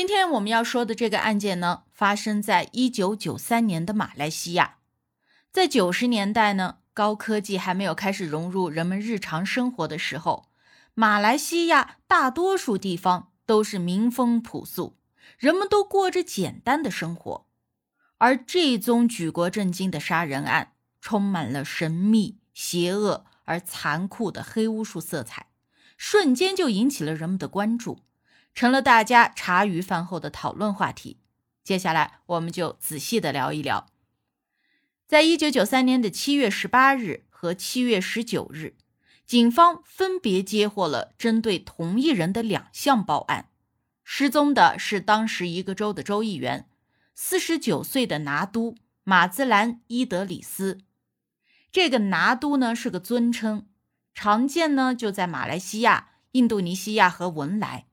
今天我们要说的这个案件呢，发生在一九九三年的马来西亚。在九十年代呢，高科技还没有开始融入人们日常生活的时候，马来西亚大多数地方都是民风朴素，人们都过着简单的生活。而这宗举国震惊的杀人案，充满了神秘、邪恶而残酷的黑巫术色彩，瞬间就引起了人们的关注。成了大家茶余饭后的讨论话题。接下来，我们就仔细的聊一聊。在一九九三年的七月十八日和七月十九日，警方分别接获了针对同一人的两项报案。失踪的是当时一个州的州议员，四十九岁的拿督马兹兰伊德里斯。这个拿督呢是个尊称，常见呢就在马来西亚、印度尼西亚和文莱。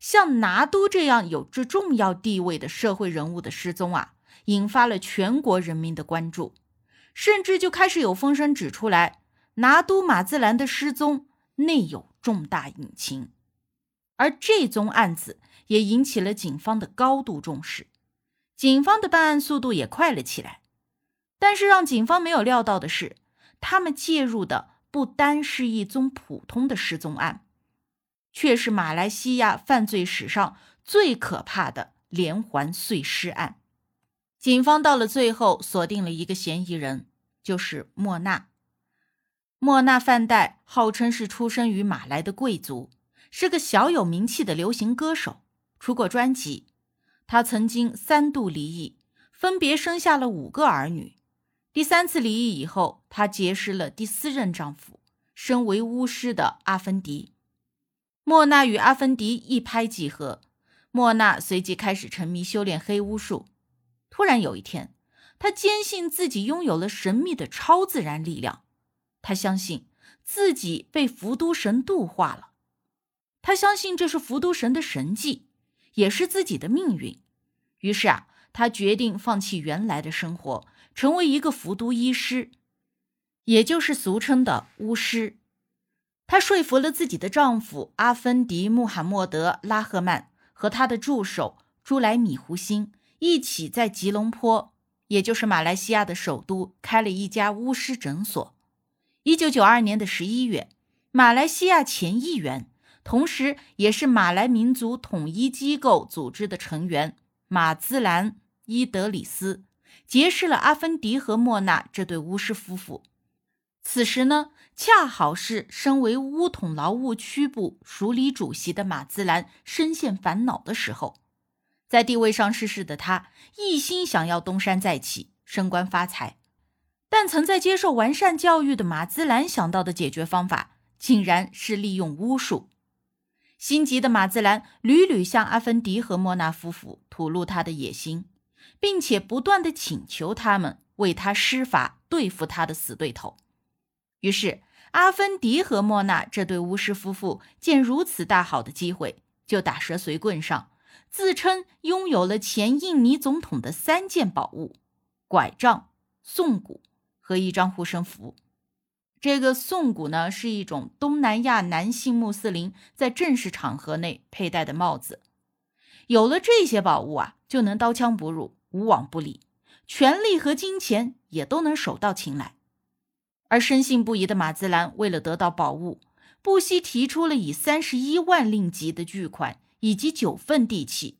像拿督这样有着重要地位的社会人物的失踪啊，引发了全国人民的关注，甚至就开始有风声指出来，拿督马自兰的失踪内有重大隐情。而这宗案子也引起了警方的高度重视，警方的办案速度也快了起来。但是让警方没有料到的是，他们介入的不单是一宗普通的失踪案。却是马来西亚犯罪史上最可怕的连环碎尸案。警方到了最后，锁定了一个嫌疑人，就是莫娜。莫娜范代号称是出生于马来的贵族，是个小有名气的流行歌手，出过专辑。她曾经三度离异，分别生下了五个儿女。第三次离异以后，她结识了第四任丈夫，身为巫师的阿芬迪。莫娜与阿芬迪一拍即合，莫娜随即开始沉迷修炼黑巫术。突然有一天，她坚信自己拥有了神秘的超自然力量，她相信自己被伏都神度化了，她相信这是伏都神的神迹，也是自己的命运。于是啊，她决定放弃原来的生活，成为一个伏都医师，也就是俗称的巫师。她说服了自己的丈夫阿芬迪·穆罕默德·拉赫曼和他的助手朱莱米·胡辛一起在吉隆坡，也就是马来西亚的首都，开了一家巫师诊所。一九九二年的十一月，马来西亚前议员，同时也是马来民族统一机构组织的成员马兹兰·伊德里斯结识了阿芬迪和莫娜这对巫师夫妇。此时呢，恰好是身为乌统劳务区部署理主席的马兹兰深陷烦恼的时候，在地位上失势的他，一心想要东山再起、升官发财。但曾在接受完善教育的马兹兰想到的解决方法，竟然是利用巫术。心急的马兹兰屡屡向阿芬迪和莫纳夫妇吐露他的野心，并且不断的请求他们为他施法对付他的死对头。于是，阿芬迪和莫娜这对巫师夫妇见如此大好的机会，就打蛇随棍上，自称拥有了前印尼总统的三件宝物：拐杖、颂骨和一张护身符。这个颂骨呢，是一种东南亚男性穆斯林在正式场合内佩戴的帽子。有了这些宝物啊，就能刀枪不入、无往不利，权力和金钱也都能手到擒来。而深信不疑的马兹兰为了得到宝物，不惜提出了以三十一万令吉的巨款以及九份地契，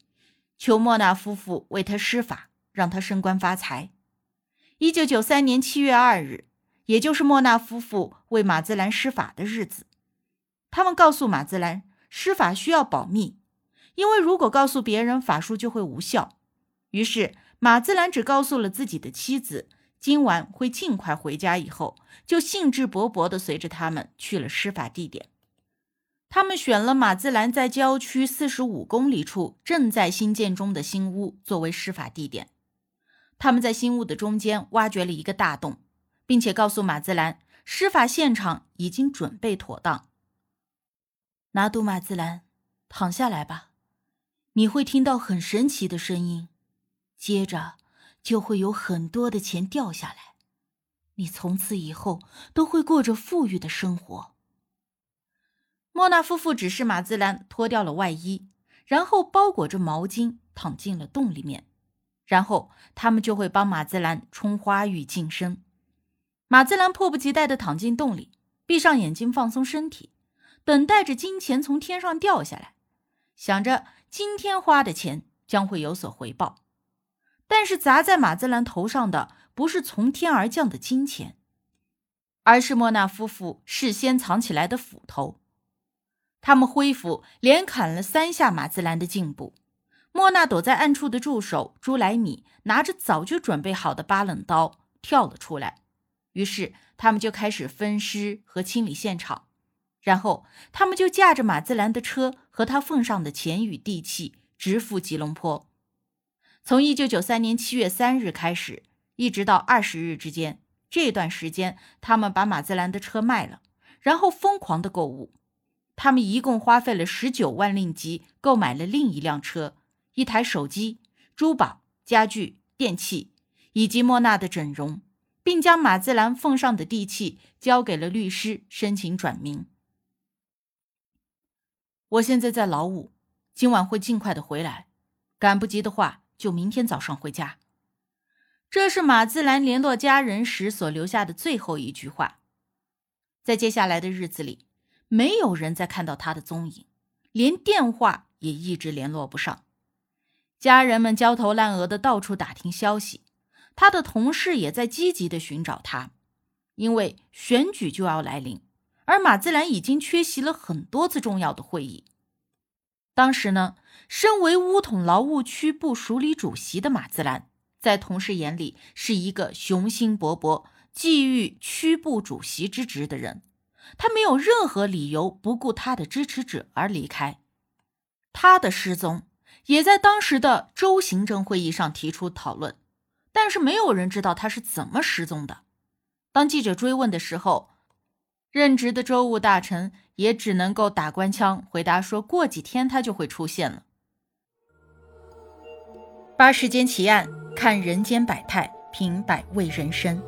求莫纳夫妇为他施法，让他升官发财。一九九三年七月二日，也就是莫纳夫妇为马兹兰施法的日子，他们告诉马兹兰，施法需要保密，因为如果告诉别人，法术就会无效。于是马兹兰只告诉了自己的妻子。今晚会尽快回家，以后就兴致勃勃地随着他们去了施法地点。他们选了马自兰在郊区四十五公里处正在兴建中的新屋作为施法地点。他们在新屋的中间挖掘了一个大洞，并且告诉马自兰，施法现场已经准备妥当。拿督马自兰，躺下来吧，你会听到很神奇的声音，接着就会有很多的钱掉下来，你从此以后都会过着富裕的生活。莫纳夫妇指示马兹兰脱掉了外衣，然后包裹着毛巾躺进了洞里面，然后他们就会帮马兹兰冲花浴净身。马兹兰迫不及待地躺进洞里，闭上眼睛放松身体，等待着金钱从天上掉下来，想着今天花的钱将会有所回报。但是砸在马兹兰头上的不是从天而降的金钱，而是莫纳夫妇事先藏起来的斧头。他们挥斧连砍了三下马兹兰的颈部。莫娜躲在暗处的助手朱莱米拿着早就准备好的巴冷刀跳了出来。于是他们就开始分尸和清理现场，然后他们就驾着马兹兰的车和他奉上的钱与地契，直赴吉隆坡。从一九九三年七月三日开始，一直到二十日之间，这段时间他们把马自兰的车卖了，然后疯狂的购物。他们一共花费了十九万令吉购买了另一辆车、一台手机、珠宝、家具、电器以及莫娜的整容，并将马自兰奉上的地契交给了律师申请转名。我现在在老五，今晚会尽快的回来，赶不及的话就明天早上回家。这是马自兰联络家人时所留下的最后一句话。在接下来的日子里。没有人再看到他的踪影，连电话也一直联络不上。家人们焦头烂额的到处打听消息，他的同事也在积极的寻找他，因为选举就要来临，而马自兰已经缺席了很多次重要的会议。当时呢，身为乌统劳务区部署理主席的马兹兰，在同事眼里是一个雄心勃勃、觊觎区部主席之职的人。他没有任何理由不顾他的支持者而离开。他的失踪也在当时的州行政会议上提出讨论，但是没有人知道他是怎么失踪的。当记者追问的时候，任职的州务大臣也只能够打官腔回答说：“过几天他就会出现了。”八世间奇案，看人间百态，品百味人生。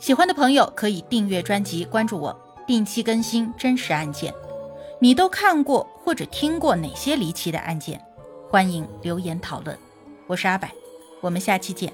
喜欢的朋友可以订阅专辑，关注我。定期更新真实案件，你都看过或者听过哪些离奇的案件？欢迎留言讨论。我是阿柏，我们下期见。